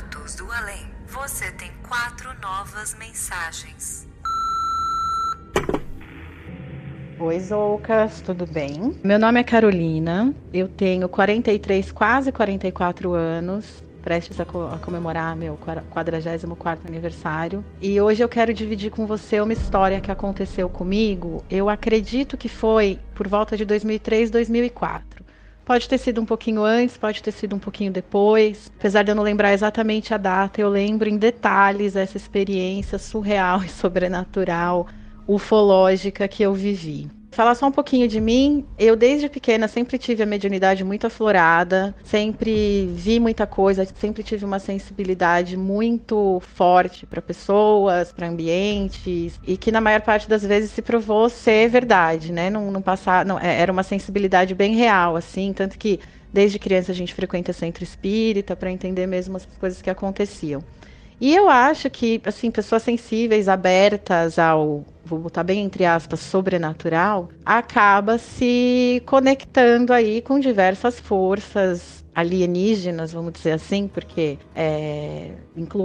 Relatos do Além. Você tem quatro novas mensagens. Oi, Zoucas, tudo bem? Meu nome é Carolina, eu tenho 43, quase 44 anos, prestes a, co a comemorar meu 44 aniversário. E hoje eu quero dividir com você uma história que aconteceu comigo. Eu acredito que foi por volta de 2003, 2004. Pode ter sido um pouquinho antes, pode ter sido um pouquinho depois. Apesar de eu não lembrar exatamente a data, eu lembro em detalhes essa experiência surreal e sobrenatural, ufológica que eu vivi. Falar só um pouquinho de mim, eu desde pequena sempre tive a mediunidade muito aflorada, sempre vi muita coisa, sempre tive uma sensibilidade muito forte para pessoas, para ambientes, e que na maior parte das vezes se provou ser verdade, né? Não, não passar, não, é, era uma sensibilidade bem real, assim, tanto que desde criança a gente frequenta centro espírita para entender mesmo as coisas que aconteciam. E eu acho que, assim, pessoas sensíveis, abertas ao, vou botar bem entre aspas, sobrenatural, acaba se conectando aí com diversas forças alienígenas, vamos dizer assim, porque é,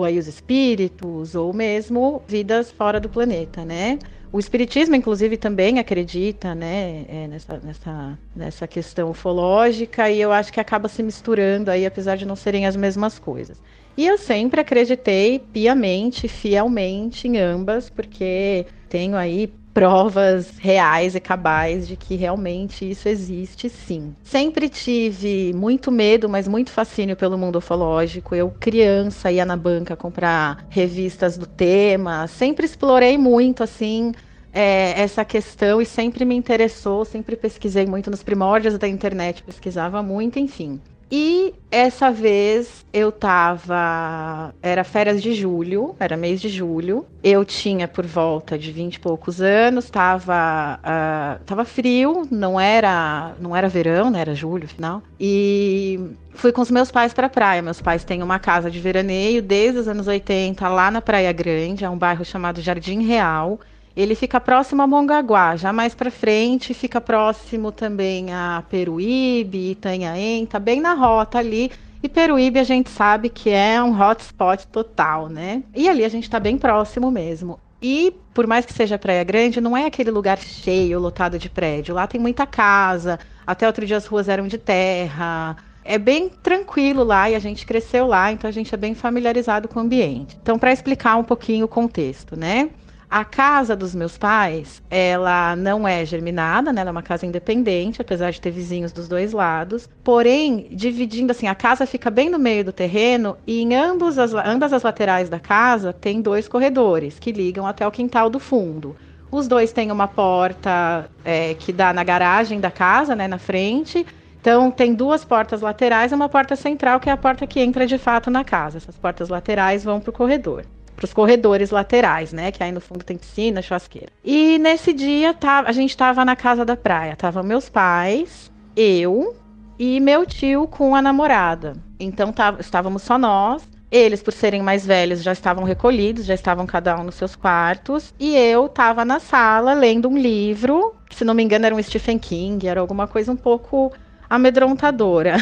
aí os espíritos ou mesmo vidas fora do planeta, né? O espiritismo, inclusive, também acredita né, é, nessa, nessa, nessa questão ufológica e eu acho que acaba se misturando aí, apesar de não serem as mesmas coisas. E eu sempre acreditei piamente, fielmente em ambas, porque tenho aí provas reais e cabais de que realmente isso existe sim. Sempre tive muito medo, mas muito fascínio pelo mundo ufológico. Eu, criança, ia na banca comprar revistas do tema, sempre explorei muito assim. É, essa questão e sempre me interessou, sempre pesquisei muito nos primórdios da internet, pesquisava muito, enfim. E essa vez eu tava. Era férias de julho, era mês de julho. Eu tinha por volta de vinte e poucos anos, tava, uh, tava frio, não era, não era verão, né? Era julho, final. E fui com os meus pais para a praia. Meus pais têm uma casa de veraneio desde os anos 80 lá na Praia Grande, é um bairro chamado Jardim Real. Ele fica próximo a Mongaguá, já mais para frente fica próximo também a Peruíbe, Itanhaém, tá bem na rota ali. E Peruíbe a gente sabe que é um hotspot total, né? E ali a gente está bem próximo mesmo. E por mais que seja Praia Grande, não é aquele lugar cheio, lotado de prédio. Lá tem muita casa. Até outro dia as ruas eram de terra. É bem tranquilo lá e a gente cresceu lá, então a gente é bem familiarizado com o ambiente. Então, para explicar um pouquinho o contexto, né? A casa dos meus pais, ela não é germinada, né? Ela é uma casa independente, apesar de ter vizinhos dos dois lados. Porém, dividindo assim, a casa fica bem no meio do terreno e em ambos as, ambas as laterais da casa tem dois corredores que ligam até o quintal do fundo. Os dois têm uma porta é, que dá na garagem da casa, né, na frente. Então, tem duas portas laterais e uma porta central, que é a porta que entra de fato na casa. Essas portas laterais vão para o corredor para os corredores laterais, né? Que aí no fundo tem piscina, churrasqueira. E nesse dia tá, a gente estava na casa da praia. Tava meus pais, eu e meu tio com a namorada. Então tá, estávamos só nós. Eles, por serem mais velhos, já estavam recolhidos, já estavam cada um nos seus quartos. E eu estava na sala lendo um livro, que, se não me engano era um Stephen King, era alguma coisa um pouco amedrontadora.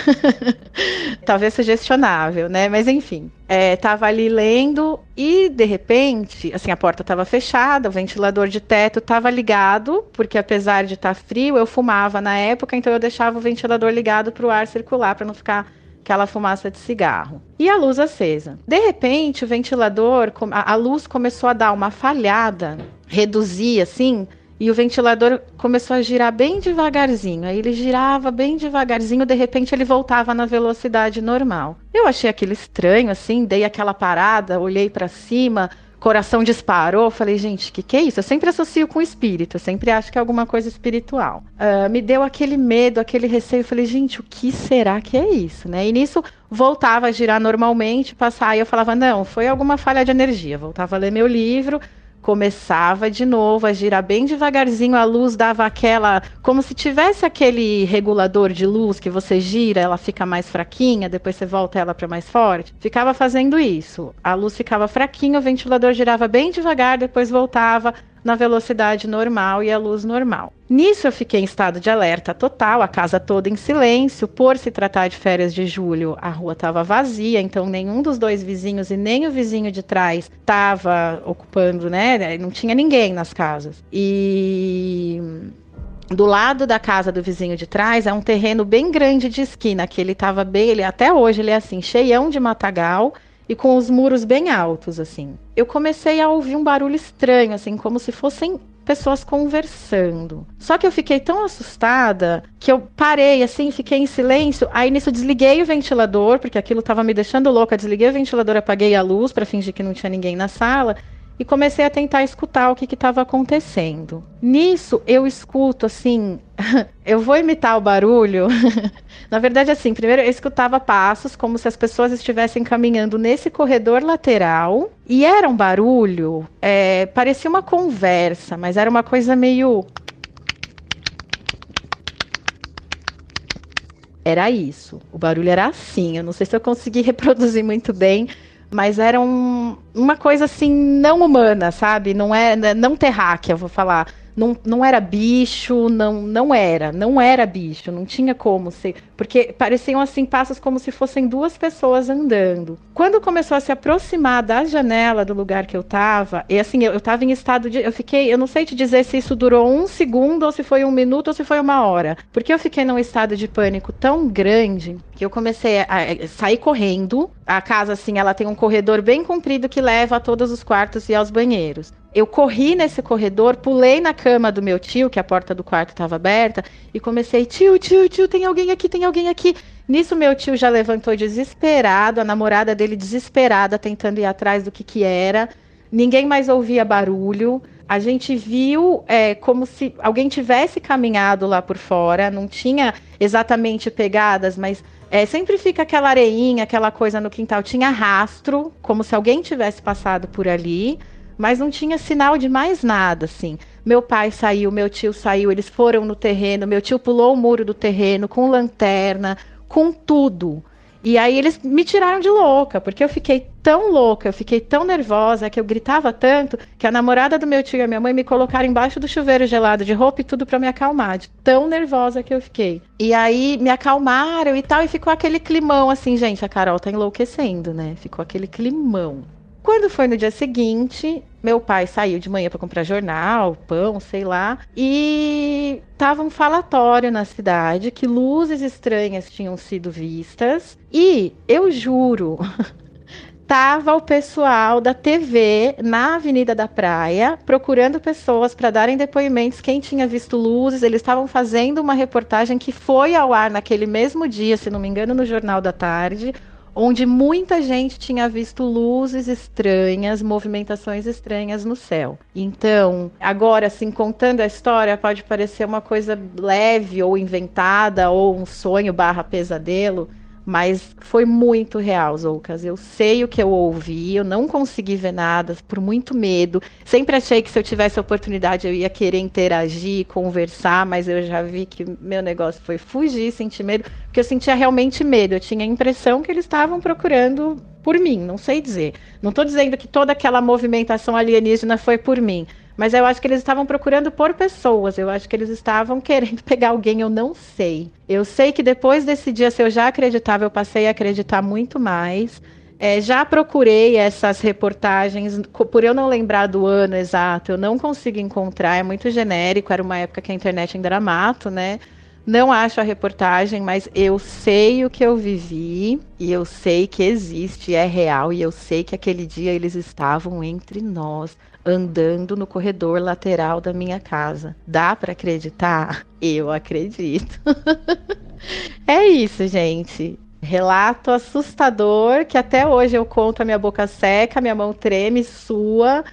Talvez sugestionável, né? Mas enfim. É, tava ali lendo e de repente, assim, a porta estava fechada, o ventilador de teto estava ligado, porque apesar de estar tá frio, eu fumava na época, então eu deixava o ventilador ligado para o ar circular, para não ficar aquela fumaça de cigarro. E a luz acesa. De repente, o ventilador, a luz começou a dar uma falhada, reduzir assim, e o ventilador começou a girar bem devagarzinho. Aí ele girava bem devagarzinho, de repente ele voltava na velocidade normal. Eu achei aquilo estranho, assim, dei aquela parada, olhei para cima. coração disparou. Falei, gente, o que, que é isso? Eu sempre associo com espírito, eu sempre acho que é alguma coisa espiritual. Uh, me deu aquele medo, aquele receio. Falei, gente, o que será que é isso? Né? E nisso voltava a girar normalmente, passar, e eu falava, não, foi alguma falha de energia. Voltava a ler meu livro começava de novo a girar bem devagarzinho, a luz dava aquela, como se tivesse aquele regulador de luz que você gira, ela fica mais fraquinha, depois você volta ela para mais forte. Ficava fazendo isso. A luz ficava fraquinha, o ventilador girava bem devagar, depois voltava na velocidade normal e a luz normal. Nisso eu fiquei em estado de alerta total, a casa toda em silêncio. Por se tratar de férias de julho, a rua estava vazia, então nenhum dos dois vizinhos e nem o vizinho de trás estava ocupando, né? Não tinha ninguém nas casas. E do lado da casa do vizinho de trás é um terreno bem grande de esquina, que ele estava bem, ele até hoje ele é assim, cheião de matagal e com os muros bem altos, assim. Eu comecei a ouvir um barulho estranho, assim, como se fossem pessoas conversando. Só que eu fiquei tão assustada que eu parei, assim, fiquei em silêncio. Aí nisso desliguei o ventilador, porque aquilo estava me deixando louca. Desliguei o ventilador, apaguei a luz para fingir que não tinha ninguém na sala e comecei a tentar escutar o que estava acontecendo. Nisso, eu escuto assim, eu vou imitar o barulho. Na verdade, assim, primeiro eu escutava passos como se as pessoas estivessem caminhando nesse corredor lateral e era um barulho, é, parecia uma conversa, mas era uma coisa meio era isso. O barulho era assim. Eu não sei se eu consegui reproduzir muito bem, mas era um, uma coisa assim não humana, sabe? Não é não terráquea, vou falar. Não, não era bicho, não, não era, não era bicho, não tinha como ser, porque pareciam assim passos como se fossem duas pessoas andando. Quando começou a se aproximar da janela do lugar que eu tava, e assim, eu, eu tava em estado de, eu fiquei, eu não sei te dizer se isso durou um segundo, ou se foi um minuto, ou se foi uma hora, porque eu fiquei num estado de pânico tão grande que eu comecei a, sair correndo. A casa, assim, ela tem um corredor bem comprido que leva a todos os quartos e aos banheiros. Eu corri nesse corredor, pulei na cama do meu tio, que a porta do quarto estava aberta, e comecei: tio, tio, tio, tem alguém aqui, tem alguém aqui. Nisso, meu tio já levantou desesperado, a namorada dele desesperada, tentando ir atrás do que, que era. Ninguém mais ouvia barulho. A gente viu é, como se alguém tivesse caminhado lá por fora, não tinha exatamente pegadas, mas é, sempre fica aquela areinha, aquela coisa no quintal. Tinha rastro, como se alguém tivesse passado por ali mas não tinha sinal de mais nada, assim. Meu pai saiu, meu tio saiu, eles foram no terreno, meu tio pulou o muro do terreno com lanterna, com tudo. E aí eles me tiraram de louca, porque eu fiquei tão louca, eu fiquei tão nervosa, que eu gritava tanto, que a namorada do meu tio e a minha mãe me colocaram embaixo do chuveiro gelado de roupa e tudo para me acalmar, de tão nervosa que eu fiquei. E aí me acalmaram e tal, e ficou aquele climão assim, gente, a Carol tá enlouquecendo, né? Ficou aquele climão. Quando foi no dia seguinte, meu pai saiu de manhã para comprar jornal, pão, sei lá, e tava um falatório na cidade que luzes estranhas tinham sido vistas. E eu juro, tava o pessoal da TV na Avenida da Praia procurando pessoas para darem depoimentos quem tinha visto luzes. Eles estavam fazendo uma reportagem que foi ao ar naquele mesmo dia, se não me engano, no Jornal da Tarde onde muita gente tinha visto luzes estranhas, movimentações estranhas no céu. Então, agora, assim, contando a história, pode parecer uma coisa leve ou inventada, ou um sonho barra pesadelo, mas foi muito real, Zoucas. Eu sei o que eu ouvi, eu não consegui ver nada, por muito medo. Sempre achei que se eu tivesse oportunidade eu ia querer interagir, conversar, mas eu já vi que meu negócio foi fugir, sentir medo, porque eu sentia realmente medo. Eu tinha a impressão que eles estavam procurando por mim, não sei dizer. Não estou dizendo que toda aquela movimentação alienígena foi por mim, mas eu acho que eles estavam procurando por pessoas. Eu acho que eles estavam querendo pegar alguém, eu não sei. Eu sei que depois desse dia, se eu já acreditava, eu passei a acreditar muito mais. É, já procurei essas reportagens, por eu não lembrar do ano exato, eu não consigo encontrar, é muito genérico, era uma época que a internet ainda era mato, né? Não acho a reportagem, mas eu sei o que eu vivi e eu sei que existe, é real e eu sei que aquele dia eles estavam entre nós andando no corredor lateral da minha casa. Dá para acreditar? Eu acredito. é isso, gente. Relato assustador que até hoje eu conto a minha boca seca, minha mão treme, sua,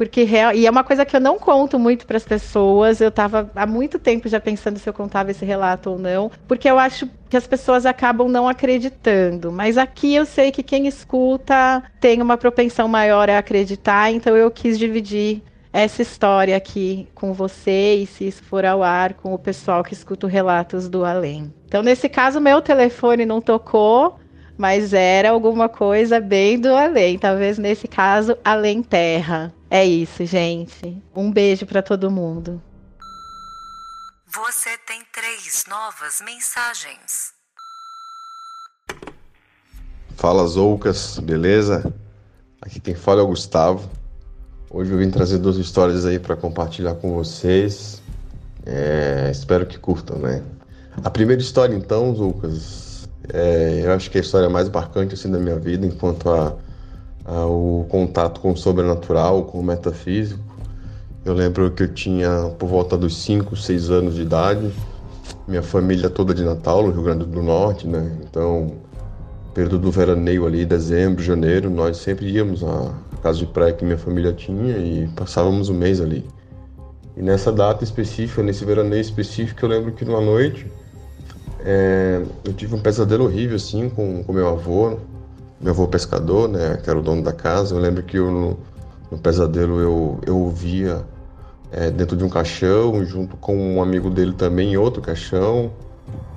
porque real, e é uma coisa que eu não conto muito para as pessoas. Eu estava há muito tempo já pensando se eu contava esse relato ou não, porque eu acho que as pessoas acabam não acreditando. Mas aqui eu sei que quem escuta tem uma propensão maior a acreditar, então eu quis dividir essa história aqui com você e se isso for ao ar com o pessoal que escuta relatos do além. Então, nesse caso, meu telefone não tocou, mas era alguma coisa bem do além. Talvez nesse caso, além terra. É isso, gente. Um beijo para todo mundo. Você tem três novas mensagens. Fala Zoucas, beleza? Aqui quem fala é o Gustavo. Hoje eu vim trazer duas histórias aí para compartilhar com vocês. É, espero que curtam, né? A primeira história, então, Lucas, é, eu acho que é a história mais marcante assim da minha vida, enquanto a, a, o contato com o sobrenatural, com o metafísico. Eu lembro que eu tinha por volta dos 5, 6 anos de idade, minha família toda de Natal, no Rio Grande do Norte, né? Então, período do veraneio ali, dezembro, janeiro, nós sempre íamos a casa de praia que minha família tinha e passávamos um mês ali. E nessa data específica, nesse veraneio específico, eu lembro que numa noite é, eu tive um pesadelo horrível assim com, com meu avô, meu avô pescador, né, que era o dono da casa. Eu lembro que eu, no, no pesadelo eu, eu ouvia é, dentro de um caixão, junto com um amigo dele também em outro caixão.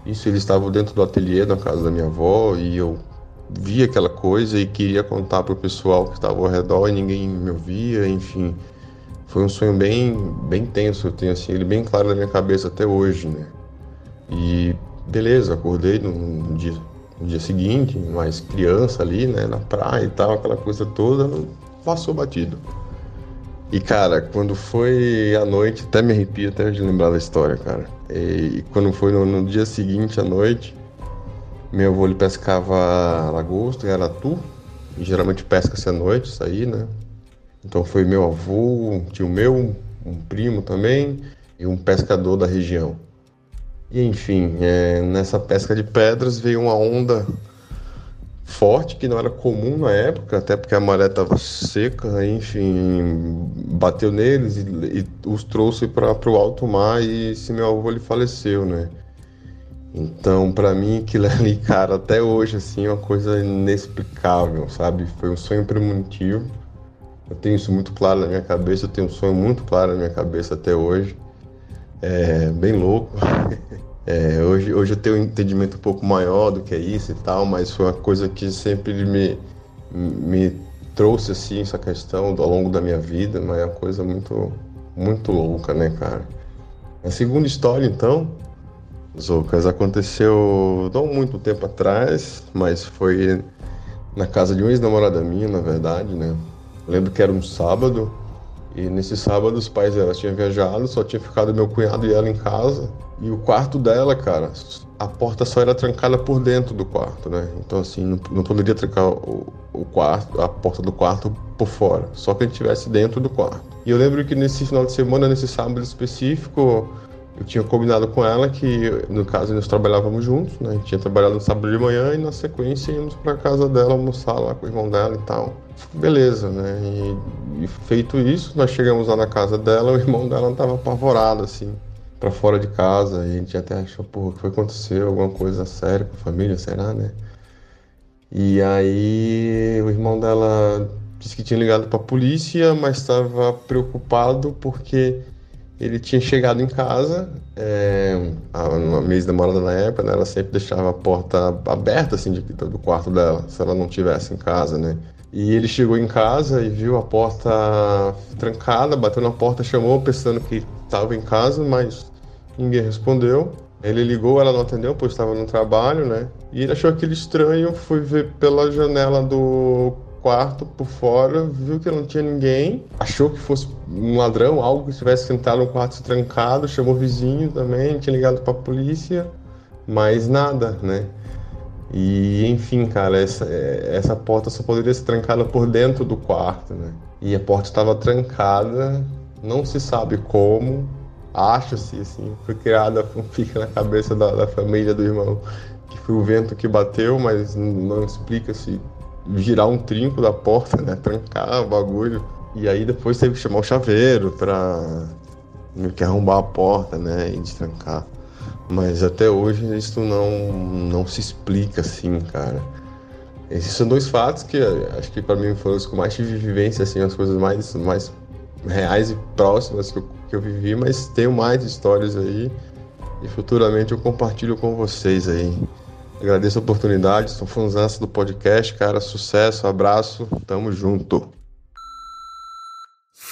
Isso eles estavam dentro do ateliê da casa da minha avó e eu via aquela coisa e queria contar para o pessoal que estava ao redor e ninguém me ouvia, enfim. Foi um sonho bem, bem tenso, eu tenho assim, ele bem claro na minha cabeça até hoje, né? E beleza, acordei no, dia, no dia seguinte, mais criança ali, né, na praia e tal, aquela coisa toda, passou batido. E cara, quando foi à noite, até me arrepio até de lembrar da história, cara. E quando foi no, no dia seguinte à noite, meu avô ele pescava lagosta, aratu, e geralmente pesca-se à noite, isso aí, né? Então foi meu avô, um tio meu, um primo também, e um pescador da região. E enfim, é, nessa pesca de pedras veio uma onda forte que não era comum na época, até porque a maré estava seca, enfim, bateu neles e, e os trouxe para o alto mar e esse meu avô ele faleceu, né? Então, para mim, aquilo ali, cara, até hoje, assim, é uma coisa inexplicável, sabe? Foi um sonho premonitivo. Eu tenho isso muito claro na minha cabeça, eu tenho um sonho muito claro na minha cabeça até hoje. É bem louco. É, hoje, hoje eu tenho um entendimento um pouco maior do que é isso e tal, mas foi uma coisa que sempre me, me trouxe, assim, essa questão ao longo da minha vida, mas é uma coisa muito, muito louca, né, cara? A segunda história, então, Zoucas, aconteceu não muito tempo atrás, mas foi na casa de uma ex-namorada minha, na verdade, né? Lembro que era um sábado, e nesse sábado os pais dela tinham viajado, só tinha ficado meu cunhado e ela em casa. E o quarto dela, cara, a porta só era trancada por dentro do quarto, né? Então, assim, não, não poderia trancar o, o, quarto, a porta do quarto por fora, só que gente estivesse dentro do quarto. E eu lembro que nesse final de semana, nesse sábado específico, eu tinha combinado com ela que, no caso, nós trabalhávamos juntos, né? A gente tinha trabalhado no sábado de manhã e na sequência íamos para casa dela almoçar lá com o irmão dela e tal. Beleza, né? E, e feito isso, nós chegamos lá na casa dela, o irmão dela estava apavorado, assim, para fora de casa. E a gente até achou, pô, o que foi acontecer? Alguma coisa séria com a família, será, né? E aí o irmão dela disse que tinha ligado para a polícia, mas estava preocupado porque ele tinha chegado em casa, é, uma mês demorada na época, né, ela sempre deixava a porta aberta assim de, do quarto dela, se ela não estivesse em casa, né? E ele chegou em casa e viu a porta trancada, bateu na porta, chamou pensando que estava em casa, mas ninguém respondeu. Ele ligou, ela não atendeu, pois estava no trabalho, né? E ele achou aquele estranho, foi ver pela janela do quarto por fora, viu que não tinha ninguém, achou que fosse um ladrão, algo que estivesse sentado no quarto trancado, chamou o vizinho também, tinha ligado para a polícia, mas nada, né? E enfim, cara, essa, essa porta só poderia ser trancada por dentro do quarto, né? E a porta estava trancada, não se sabe como, acha-se assim, foi criada, fica na cabeça da, da família do irmão que foi o vento que bateu, mas não explica se girar um trinco da porta, né? Trancar o bagulho. E aí depois teve que chamar o chaveiro pra meio que arrombar a porta, né? E destrancar. Mas até hoje isso não, não se explica assim, cara. Esses são dois fatos que acho que para mim foram os que mais tive vivência, assim, as coisas mais, mais reais e próximas que eu, que eu vivi, mas tenho mais histórias aí e futuramente eu compartilho com vocês aí. Agradeço a oportunidade, sou fãzão do podcast, cara. Sucesso, abraço, tamo junto.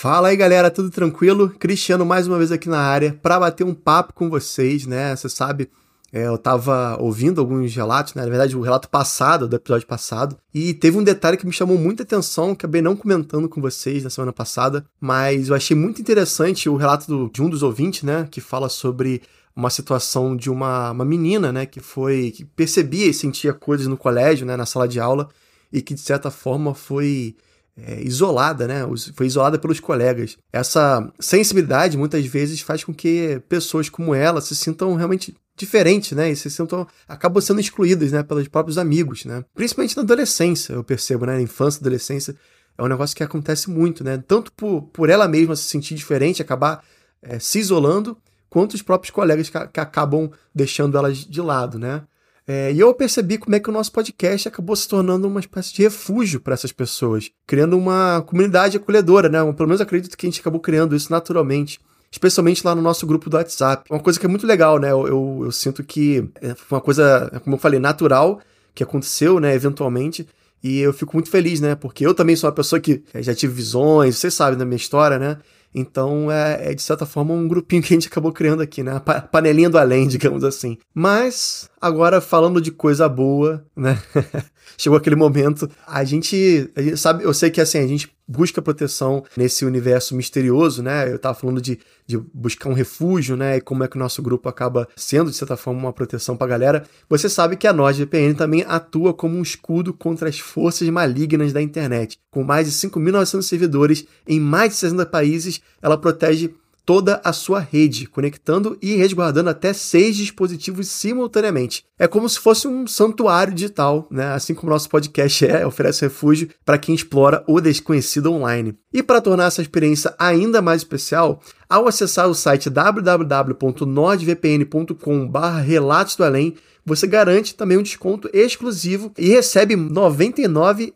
Fala aí, galera, tudo tranquilo? Cristiano mais uma vez aqui na área para bater um papo com vocês, né? Você sabe, é, eu tava ouvindo alguns relatos, né? Na verdade, o relato passado, do episódio passado, e teve um detalhe que me chamou muita atenção, acabei não comentando com vocês na semana passada, mas eu achei muito interessante o relato do, de um dos ouvintes, né? Que fala sobre uma situação de uma, uma menina, né, que foi que percebia e sentia coisas no colégio, né, na sala de aula e que de certa forma foi é, isolada, né, foi isolada pelos colegas. Essa sensibilidade muitas vezes faz com que pessoas como ela se sintam realmente diferentes, né, e se sintam acabam sendo excluídas, né, pelos próprios amigos, né, principalmente na adolescência, eu percebo, né, na infância, adolescência é um negócio que acontece muito, né, tanto por, por ela mesma se sentir diferente, acabar é, se isolando quanto os próprios colegas que, que acabam deixando elas de lado, né? É, e eu percebi como é que o nosso podcast acabou se tornando uma espécie de refúgio para essas pessoas, criando uma comunidade acolhedora, né? Pelo menos acredito que a gente acabou criando isso naturalmente, especialmente lá no nosso grupo do WhatsApp. Uma coisa que é muito legal, né? Eu, eu, eu sinto que é, uma coisa, como eu falei, natural que aconteceu, né? Eventualmente. E eu fico muito feliz, né? Porque eu também sou uma pessoa que é, já tive visões, vocês sabem da minha história, né? Então é, é, de certa forma um grupinho que a gente acabou criando aqui, né? A panelinha do além, digamos assim. Mas agora falando de coisa boa, né? Chegou aquele momento, a gente, a gente, sabe, eu sei que assim, a gente busca proteção nesse universo misterioso, né? Eu tava falando de, de buscar um refúgio, né? E como é que o nosso grupo acaba sendo, de certa forma, uma proteção pra galera. Você sabe que a NordVPN também atua como um escudo contra as forças malignas da internet. Com mais de 5.900 servidores em mais de 60 países, ela protege toda a sua rede, conectando e resguardando até seis dispositivos simultaneamente. É como se fosse um santuário digital, né? assim como o nosso podcast é, oferece refúgio para quem explora o desconhecido online. E para tornar essa experiência ainda mais especial, ao acessar o site www.nordvpn.com/relatos do além, você garante também um desconto exclusivo e recebe R$ 99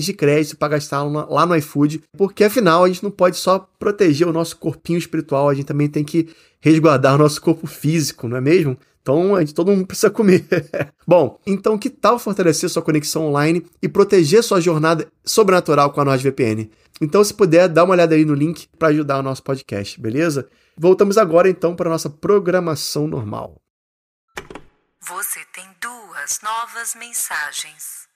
de crédito para gastar lá no iFood, porque afinal a gente não pode só proteger o nosso corpinho espiritual, a gente também tem que resguardar o nosso corpo físico, não é mesmo? Então, a gente, todo mundo precisa comer. Bom, então que tal fortalecer sua conexão online e proteger sua jornada sobrenatural com a NordVPN? Então, se puder, dá uma olhada aí no link para ajudar o nosso podcast, beleza? Voltamos agora então para a nossa programação normal. Você tem duas novas mensagens.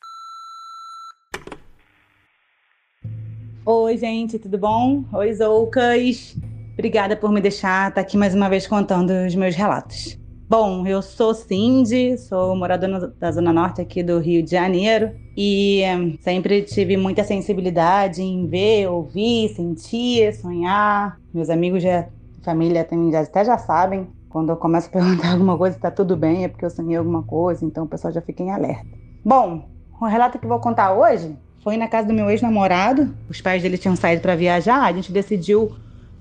Oi, gente, tudo bom? Oi, Zoucas. Obrigada por me deixar estar tá aqui mais uma vez contando os meus relatos. Bom, eu sou Cindy, sou moradora da Zona Norte aqui do Rio de Janeiro e eh, sempre tive muita sensibilidade em ver, ouvir, sentir, sonhar. Meus amigos de família também já, até já sabem quando eu começo a perguntar alguma coisa se tá tudo bem, é porque eu sonhei alguma coisa, então o pessoal já fica em alerta. Bom, o relato que vou contar hoje foi na casa do meu ex-namorado. Os pais dele tinham saído para viajar, a gente decidiu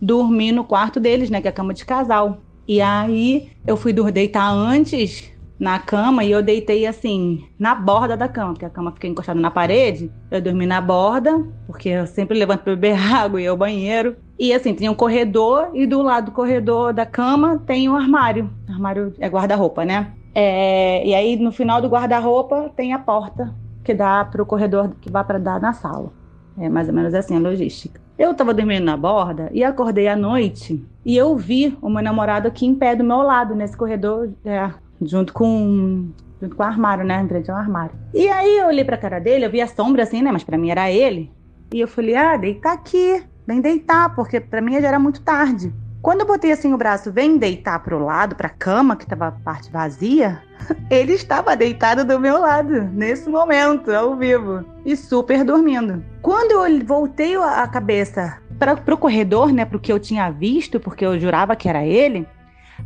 dormir no quarto deles, né, que é a cama de casal. E aí eu fui deitar antes na cama e eu deitei assim, na borda da cama, porque a cama fica encostada na parede. Eu dormi na borda, porque eu sempre levanto para beber água e ir ao banheiro. E assim, tem um corredor e do lado do corredor da cama tem um armário. armário é guarda-roupa, né? É, e aí no final do guarda-roupa tem a porta que dá para o corredor que vai para dar na sala. É mais ou menos assim a logística. Eu estava dormindo na borda e acordei à noite e eu vi o meu namorado aqui em pé do meu lado, nesse corredor, é, junto com junto com o armário, né? Em frente ao armário. E aí eu olhei pra cara dele, eu vi a sombra assim, né? Mas para mim era ele. E eu falei, ah, deita aqui, vem deitar, porque para mim já era muito tarde. Quando eu botei assim o braço, vem deitar pro lado, pra cama, que tava a parte vazia, ele estava deitado do meu lado, nesse momento, ao vivo, e super dormindo. Quando eu voltei a cabeça para pro corredor, né, pro que eu tinha visto, porque eu jurava que era ele,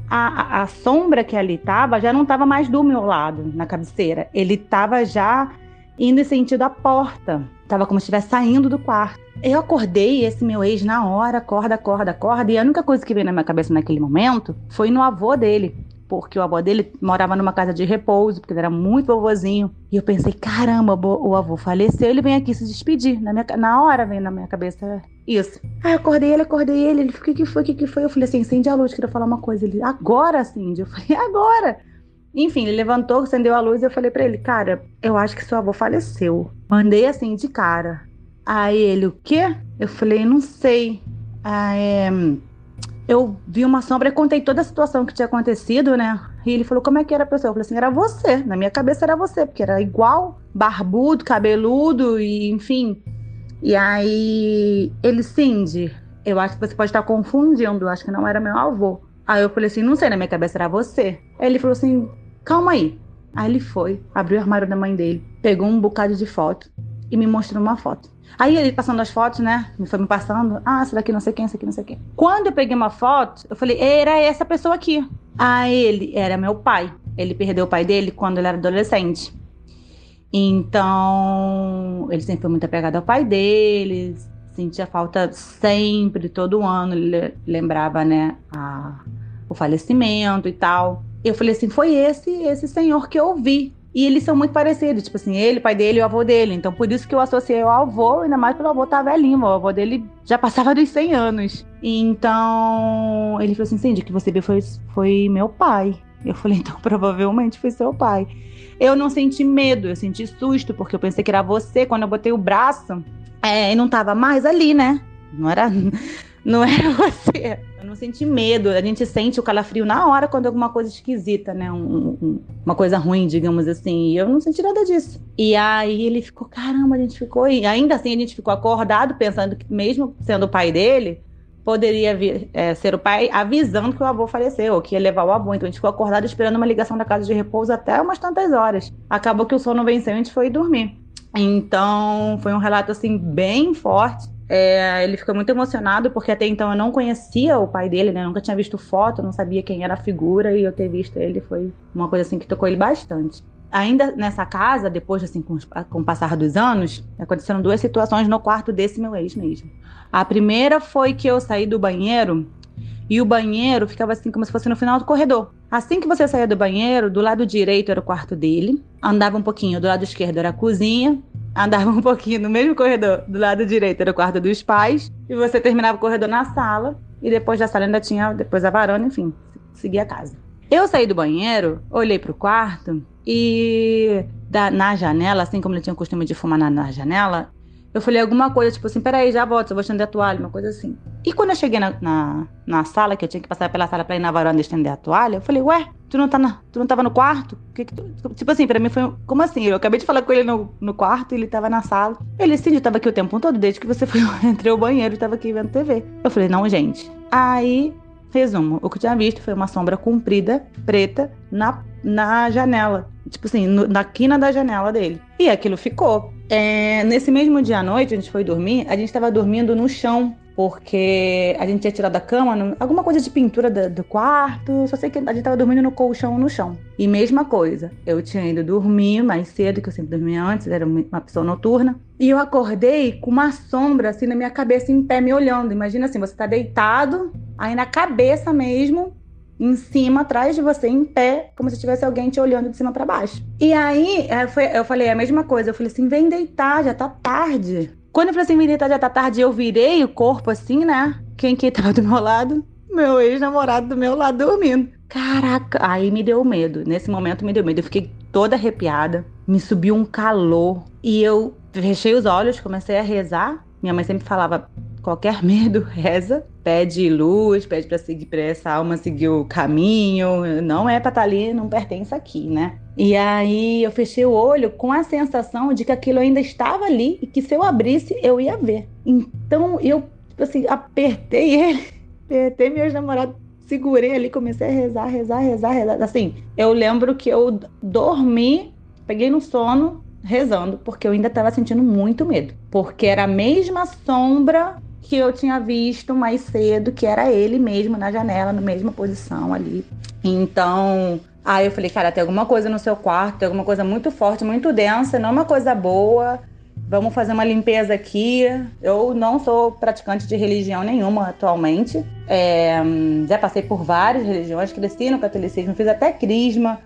a, a, sombra que ali estava já não estava mais do meu lado, na cabeceira. Ele estava já indo em sentido à porta. Tava como se estivesse saindo do quarto. Eu acordei esse meu ex na hora, acorda, acorda, acorda. E a única coisa que veio na minha cabeça naquele momento foi no avô dele porque o avô dele morava numa casa de repouso, porque ele era muito vovozinho. E eu pensei, caramba, o avô faleceu, ele vem aqui se despedir. Na, minha, na hora veio na minha cabeça isso. Aí eu acordei ele, acordei ele, ele, o que foi, o que que foi? Eu falei assim, acende a luz, queria falar uma coisa. Ele, agora, acende. Eu falei, agora. Enfim, ele levantou, acendeu a luz e eu falei para ele, cara, eu acho que seu avô faleceu. Mandei assim, de cara. Aí ele, o quê? Eu falei, não sei. Ah, é eu vi uma sombra e contei toda a situação que tinha acontecido, né? E ele falou, como é que era a pessoa? Eu falei assim, era você. Na minha cabeça era você, porque era igual, barbudo, cabeludo e enfim. E aí, ele, Cindy, eu acho que você pode estar confundindo, acho que não era meu avô. Aí eu falei assim, não sei, na minha cabeça era você. Aí ele falou assim, calma aí. Aí ele foi, abriu o armário da mãe dele, pegou um bocado de foto e me mostrou uma foto. Aí ele passando as fotos, né? Me foi me passando. Ah, essa daqui não sei quem, essa aqui não sei quem. Quando eu peguei uma foto, eu falei, era essa pessoa aqui. Ah, ele era meu pai. Ele perdeu o pai dele quando ele era adolescente. Então, ele sempre foi muito apegado ao pai dele, sentia falta sempre, todo ano, ele lembrava, né, a, o falecimento e tal. Eu falei assim, foi esse, esse senhor que eu vi. E eles são muito parecidos, tipo assim, ele, pai dele e o avô dele. Então, por isso que eu associei ao avô, ainda mais pelo avô tá velhinho. O avô dele já passava dos 100 anos. Então, ele falou assim: Cindy, que você viu foi, foi meu pai. Eu falei: então, provavelmente foi seu pai. Eu não senti medo, eu senti susto, porque eu pensei que era você. Quando eu botei o braço, é, e não tava mais ali, né? Não era. Não era você. Eu não senti medo. A gente sente o calafrio na hora quando é alguma coisa esquisita, né? Um, um, uma coisa ruim, digamos assim. E eu não senti nada disso. E aí ele ficou, caramba, a gente ficou. E ainda assim a gente ficou acordado, pensando que, mesmo sendo o pai dele, poderia vir, é, ser o pai avisando que o avô faleceu, ou que ia levar o avô. Então a gente ficou acordado esperando uma ligação da casa de repouso até umas tantas horas. Acabou que o sono venceu e a gente foi dormir. Então foi um relato assim bem forte. É, ele ficou muito emocionado porque até então eu não conhecia o pai dele, né? Nunca tinha visto foto, não sabia quem era a figura e eu ter visto ele foi uma coisa assim que tocou ele bastante. Ainda nessa casa, depois assim, com, com o passar dos anos, aconteceram duas situações no quarto desse meu ex mesmo. A primeira foi que eu saí do banheiro e o banheiro ficava assim como se fosse no final do corredor. Assim que você saía do banheiro, do lado direito era o quarto dele, andava um pouquinho, do lado esquerdo era a cozinha, andava um pouquinho no mesmo corredor, do lado direito era o quarto dos pais, e você terminava o corredor na sala, e depois da sala ainda tinha depois a varanda, enfim, seguia a casa. Eu saí do banheiro, olhei pro quarto e da, na janela, assim como ele tinha o costume de fumar na, na janela, eu falei alguma coisa, tipo assim, peraí, já volto, eu vou estender a toalha, uma coisa assim. E quando eu cheguei na, na, na, sala, que eu tinha que passar pela sala pra ir na varanda estender a toalha, eu falei, ué, tu não, tá na, tu não tava no quarto? Que que tu... Tipo assim, pra mim foi, como assim? Eu acabei de falar com ele no, no quarto e ele tava na sala. Ele, sim, eu tava aqui o tempo todo, desde que você foi, entrei ao banheiro e tava aqui vendo TV. Eu falei, não, gente. Aí, resumo, o que eu tinha visto foi uma sombra comprida, preta, na, na janela. Tipo assim, no, na quina da janela dele. E aquilo ficou. É, nesse mesmo dia à noite, a gente foi dormir, a gente estava dormindo no chão, porque a gente tinha tirado da cama, alguma coisa de pintura do, do, quarto, só sei que a gente estava dormindo no colchão no chão. E mesma coisa, eu tinha ido dormir mais cedo, que eu sempre dormia antes, era uma pessoa noturna, e eu acordei com uma sombra assim na minha cabeça em pé me olhando. Imagina assim, você está deitado, aí na cabeça mesmo em cima, atrás de você, em pé, como se tivesse alguém te olhando de cima para baixo. E aí, é, eu falei a mesma coisa. Eu falei assim: vem deitar, já tá tarde. Quando eu falei assim, vem deitar, já tá tarde, eu virei o corpo assim, né? Quem que tava do meu lado? Meu ex-namorado do meu lado dormindo. Caraca, aí me deu medo. Nesse momento me deu medo. Eu fiquei toda arrepiada. Me subiu um calor. E eu fechei os olhos, comecei a rezar. Minha mãe sempre falava: qualquer medo, reza, pede luz, pede para seguir para essa alma seguir o caminho, não é para estar tá ali, não pertence aqui, né? E aí eu fechei o olho com a sensação de que aquilo ainda estava ali e que se eu abrisse eu ia ver. Então eu tipo assim, apertei ele, apertei meus namorados, segurei ali, comecei a rezar, rezar, rezar, rezar. Assim, eu lembro que eu dormi, peguei no sono, rezando, porque eu ainda estava sentindo muito medo. Porque era a mesma sombra que eu tinha visto mais cedo, que era ele mesmo na janela, na mesma posição ali. Então, aí eu falei, cara, tem alguma coisa no seu quarto, tem alguma coisa muito forte, muito densa, não é uma coisa boa. Vamos fazer uma limpeza aqui. Eu não sou praticante de religião nenhuma atualmente. É, já passei por várias religiões, cresci no catolicismo, fiz até crisma,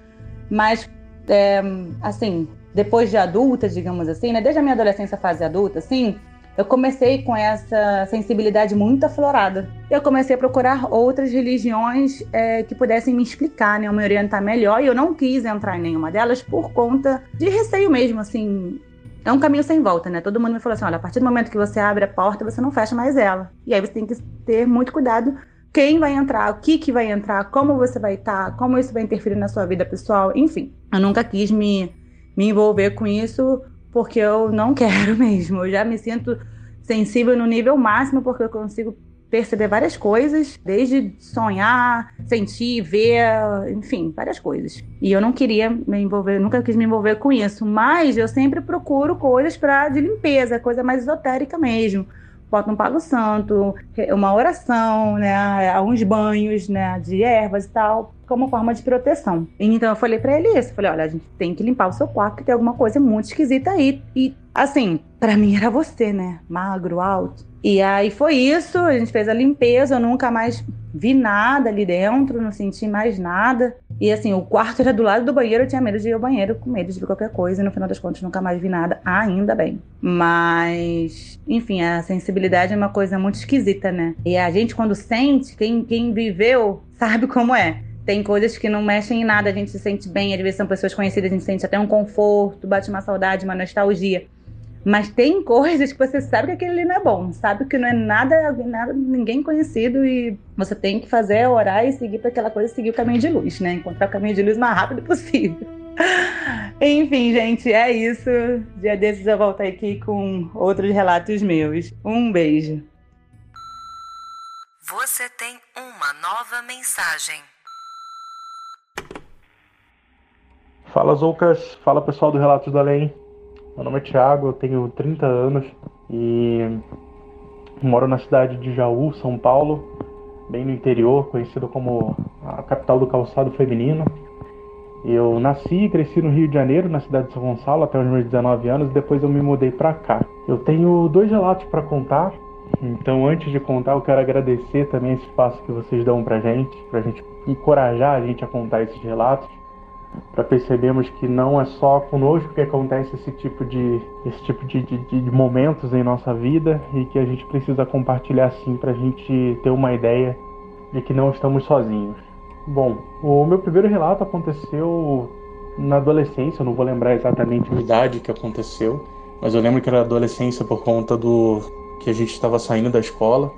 mas é, assim, depois de adulta, digamos assim, né? Desde a minha adolescência, fase adulta, assim, eu comecei com essa sensibilidade muito aflorada. Eu comecei a procurar outras religiões é, que pudessem me explicar, né, me orientar melhor. E eu não quis entrar em nenhuma delas por conta de receio mesmo, assim. É um caminho sem volta, né? Todo mundo me falou assim: olha, a partir do momento que você abre a porta, você não fecha mais ela. E aí você tem que ter muito cuidado quem vai entrar, o que, que vai entrar, como você vai estar, como isso vai interferir na sua vida pessoal, enfim. Eu nunca quis me, me envolver com isso porque eu não quero mesmo. Eu já me sinto sensível no nível máximo porque eu consigo perceber várias coisas, desde sonhar, sentir, ver, enfim, várias coisas. E eu não queria me envolver, nunca quis me envolver com isso, mas eu sempre procuro coisas para de limpeza, coisa mais esotérica mesmo. Boto um pago santo, uma oração, né, uns banhos, né, de ervas e tal, como forma de proteção. Então eu falei para ele isso, falei, olha, a gente tem que limpar o seu quarto, que tem alguma coisa muito esquisita aí. E assim, para mim era você, né? Magro, alto. E aí foi isso, a gente fez a limpeza, eu nunca mais vi nada ali dentro, não senti mais nada. E assim, o quarto era do lado do banheiro, eu tinha medo de ir ao banheiro, com medo de ver qualquer coisa, e no final das contas nunca mais vi nada, ainda bem. Mas, enfim, a sensibilidade é uma coisa muito esquisita, né? E a gente, quando sente, quem, quem viveu sabe como é. Tem coisas que não mexem em nada, a gente se sente bem, às vezes são pessoas conhecidas, a gente sente até um conforto, bate uma saudade, uma nostalgia. Mas tem coisas que você sabe que aquele ali não é bom, sabe que não é nada, nada ninguém conhecido e você tem que fazer, orar e seguir para aquela coisa, seguir o caminho de luz, né? Encontrar o caminho de luz o mais rápido possível. Enfim, gente, é isso. Dia desses eu volto aqui com outros relatos meus. Um beijo. Você tem uma nova mensagem. Fala Zoucas, fala pessoal do Relatos do Além. Meu nome é Thiago, eu tenho 30 anos e moro na cidade de Jaú, São Paulo, bem no interior, conhecido como a capital do calçado feminino. Eu nasci e cresci no Rio de Janeiro, na cidade de São Gonçalo, até os meus 19 anos, e depois eu me mudei para cá. Eu tenho dois relatos para contar, então antes de contar, eu quero agradecer também esse espaço que vocês dão pra gente, pra gente encorajar a gente a contar esses relatos para percebermos que não é só conosco que acontece esse tipo de esse tipo de, de, de momentos em nossa vida e que a gente precisa compartilhar sim para a gente ter uma ideia de que não estamos sozinhos. Bom, o meu primeiro relato aconteceu na adolescência, eu não vou lembrar exatamente a idade que aconteceu, mas eu lembro que era adolescência por conta do que a gente estava saindo da escola.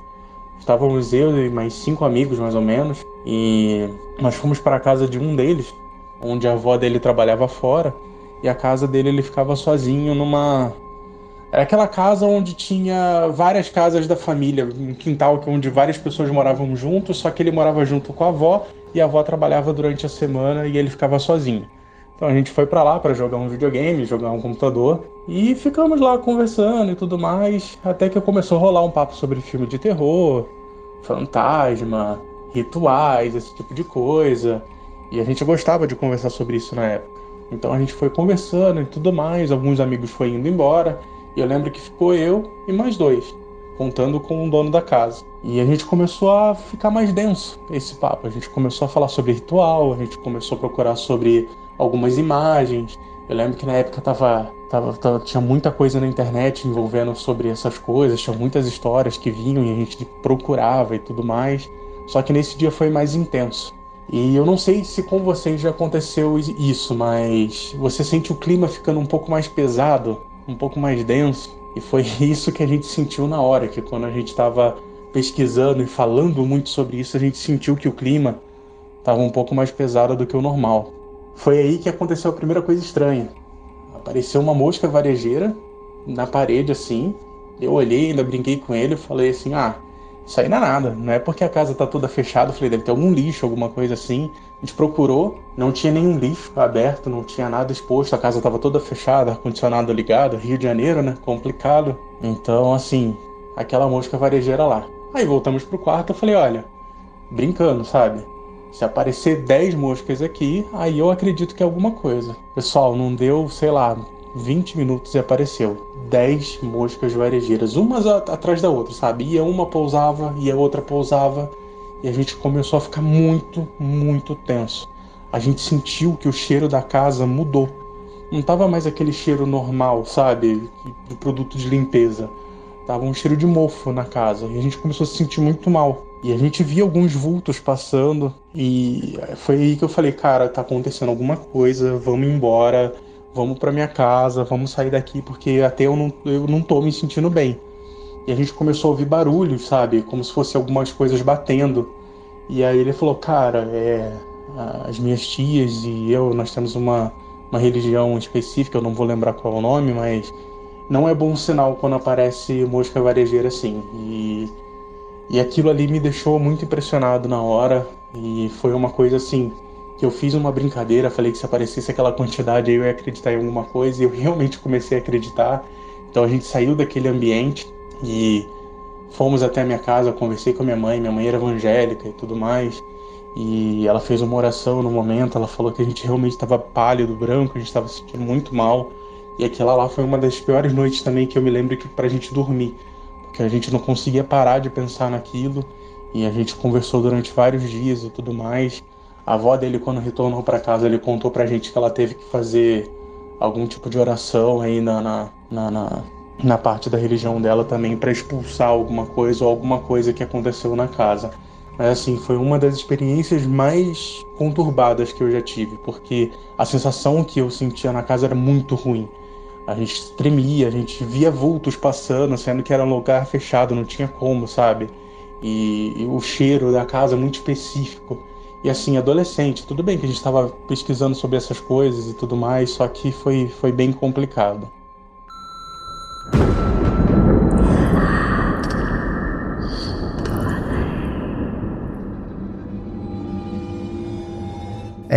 Estávamos eu e mais cinco amigos mais ou menos, e nós fomos para a casa de um deles, onde a avó dele trabalhava fora e a casa dele ele ficava sozinho numa era aquela casa onde tinha várias casas da família, um quintal onde várias pessoas moravam juntos, só que ele morava junto com a avó e a avó trabalhava durante a semana e ele ficava sozinho. Então a gente foi para lá para jogar um videogame, jogar um computador e ficamos lá conversando e tudo mais, até que começou a rolar um papo sobre filme de terror, fantasma, rituais, esse tipo de coisa. E a gente gostava de conversar sobre isso na época. Então a gente foi conversando e tudo mais, alguns amigos foram indo embora, e eu lembro que ficou eu e mais dois, contando com o dono da casa. E a gente começou a ficar mais denso esse papo. A gente começou a falar sobre ritual, a gente começou a procurar sobre algumas imagens. Eu lembro que na época tava, tava, tava, tinha muita coisa na internet envolvendo sobre essas coisas, tinha muitas histórias que vinham e a gente procurava e tudo mais. Só que nesse dia foi mais intenso. E eu não sei se com vocês já aconteceu isso, mas você sente o clima ficando um pouco mais pesado, um pouco mais denso. E foi isso que a gente sentiu na hora, que quando a gente estava pesquisando e falando muito sobre isso, a gente sentiu que o clima estava um pouco mais pesado do que o normal. Foi aí que aconteceu a primeira coisa estranha. Apareceu uma mosca varejeira na parede assim. Eu olhei, ainda brinquei com ele, falei assim: "Ah, isso aí não é nada. Não é porque a casa tá toda fechada. Eu falei, deve ter algum lixo, alguma coisa assim. A gente procurou, não tinha nenhum lixo aberto, não tinha nada exposto. A casa tava toda fechada, ar-condicionado ligado. Rio de Janeiro, né? Complicado. Então, assim, aquela mosca varejeira lá. Aí voltamos pro quarto, eu falei, olha, brincando, sabe? Se aparecer 10 moscas aqui, aí eu acredito que é alguma coisa. Pessoal, não deu, sei lá, 20 minutos e apareceu 10 moscas varejeiras, umas atrás da outra, sabe? E uma pousava e a outra pousava. E a gente começou a ficar muito, muito tenso. A gente sentiu que o cheiro da casa mudou. Não tava mais aquele cheiro normal, sabe? Do produto de limpeza. Tava um cheiro de mofo na casa. E a gente começou a se sentir muito mal. E a gente via alguns vultos passando. E foi aí que eu falei, cara, tá acontecendo alguma coisa, vamos embora vamos para minha casa, vamos sair daqui porque até eu não, eu não tô me sentindo bem. E a gente começou a ouvir barulhos, sabe? Como se fosse algumas coisas batendo. E aí ele falou, cara, é, as minhas tias e eu, nós temos uma, uma religião específica, eu não vou lembrar qual é o nome, mas não é bom sinal quando aparece mosca varejeira assim. E, e aquilo ali me deixou muito impressionado na hora. E foi uma coisa assim, que eu fiz uma brincadeira, falei que se aparecesse aquela quantidade eu ia acreditar em alguma coisa e eu realmente comecei a acreditar. Então a gente saiu daquele ambiente e fomos até a minha casa, conversei com a minha mãe, minha mãe era evangélica e tudo mais. E ela fez uma oração no momento, ela falou que a gente realmente estava pálido, branco, a gente estava se sentindo muito mal. E aquela lá foi uma das piores noites também que eu me lembro que pra gente dormir, porque a gente não conseguia parar de pensar naquilo. E a gente conversou durante vários dias e tudo mais. A avó dele, quando retornou para casa, ele contou pra gente que ela teve que fazer algum tipo de oração aí na, na, na, na, na parte da religião dela também para expulsar alguma coisa ou alguma coisa que aconteceu na casa. Mas assim, foi uma das experiências mais conturbadas que eu já tive, porque a sensação que eu sentia na casa era muito ruim. A gente tremia, a gente via vultos passando, sendo que era um lugar fechado, não tinha como, sabe? E, e o cheiro da casa muito específico. E assim, adolescente, tudo bem que a gente estava pesquisando sobre essas coisas e tudo mais, só que foi, foi bem complicado.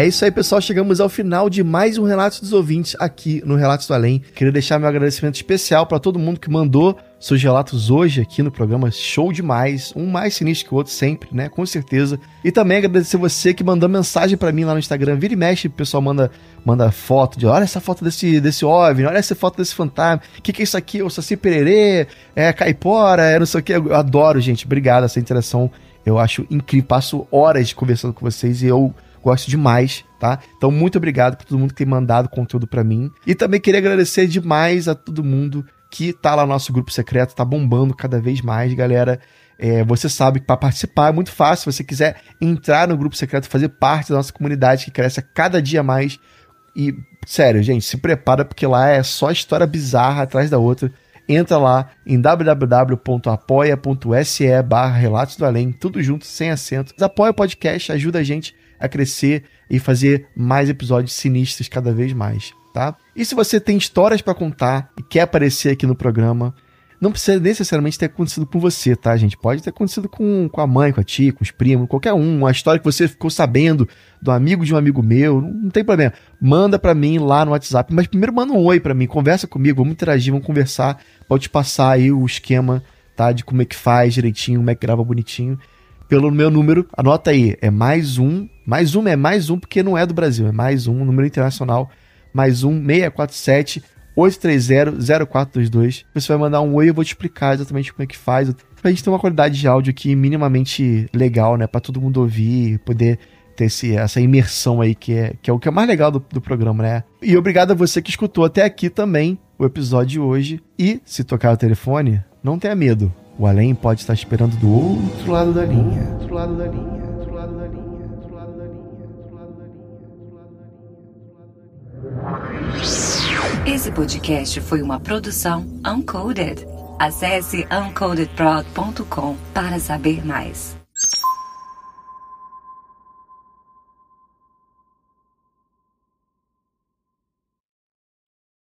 É isso aí, pessoal. Chegamos ao final de mais um Relatos dos Ouvintes aqui no Relatos do Além. Queria deixar meu agradecimento especial para todo mundo que mandou seus relatos hoje aqui no programa. Show demais. Um mais sinistro que o outro sempre, né? Com certeza. E também agradecer você que mandou mensagem para mim lá no Instagram. Vira e mexe, o pessoal manda, manda foto de olha essa foto desse, desse OVNI, olha essa foto desse fantasma. O que, que é isso aqui? O Saci Pererê? É caipora? É não sei o que. Eu adoro, gente. Obrigado essa interação. Eu acho incrível. Passo horas conversando com vocês e eu Gosto demais, tá? Então, muito obrigado por todo mundo que tem mandado conteúdo para mim. E também queria agradecer demais a todo mundo que tá lá no nosso grupo secreto, tá bombando cada vez mais, galera. É, você sabe que para participar é muito fácil. Se você quiser entrar no grupo secreto, fazer parte da nossa comunidade que cresce a cada dia mais. E, sério, gente, se prepara porque lá é só história bizarra atrás da outra. Entra lá em www.apoia.se barra Relatos do Além, tudo junto, sem acento. Apoia o podcast, ajuda a gente a crescer e fazer mais episódios sinistros cada vez mais, tá? E se você tem histórias para contar e quer aparecer aqui no programa, não precisa necessariamente ter acontecido com você, tá, gente? Pode ter acontecido com, com a mãe, com a tia, com os primos, qualquer um. Uma história que você ficou sabendo do amigo de um amigo meu, não, não tem problema. Manda para mim lá no WhatsApp. Mas primeiro manda um oi para mim, conversa comigo, vamos interagir, vamos conversar. Pode passar aí o esquema, tá? De como é que faz direitinho, como é que grava bonitinho pelo meu número, anota aí, é mais um, mais um é mais um porque não é do Brasil, é mais um, número internacional, mais um, 647 830 0422. Você vai mandar um oi, eu vou te explicar exatamente como é que faz. Pra gente ter uma qualidade de áudio aqui minimamente legal, né? Pra todo mundo ouvir, poder ter esse, essa imersão aí, que é, que é o que é mais legal do, do programa, né? E obrigado a você que escutou até aqui também o episódio de hoje. E, se tocar o telefone, não tenha medo. O além pode estar esperando do outro lado da linha. Outro lado da linha. Esse podcast foi uma produção Uncoded. Acesse uncodedprod.com para saber mais.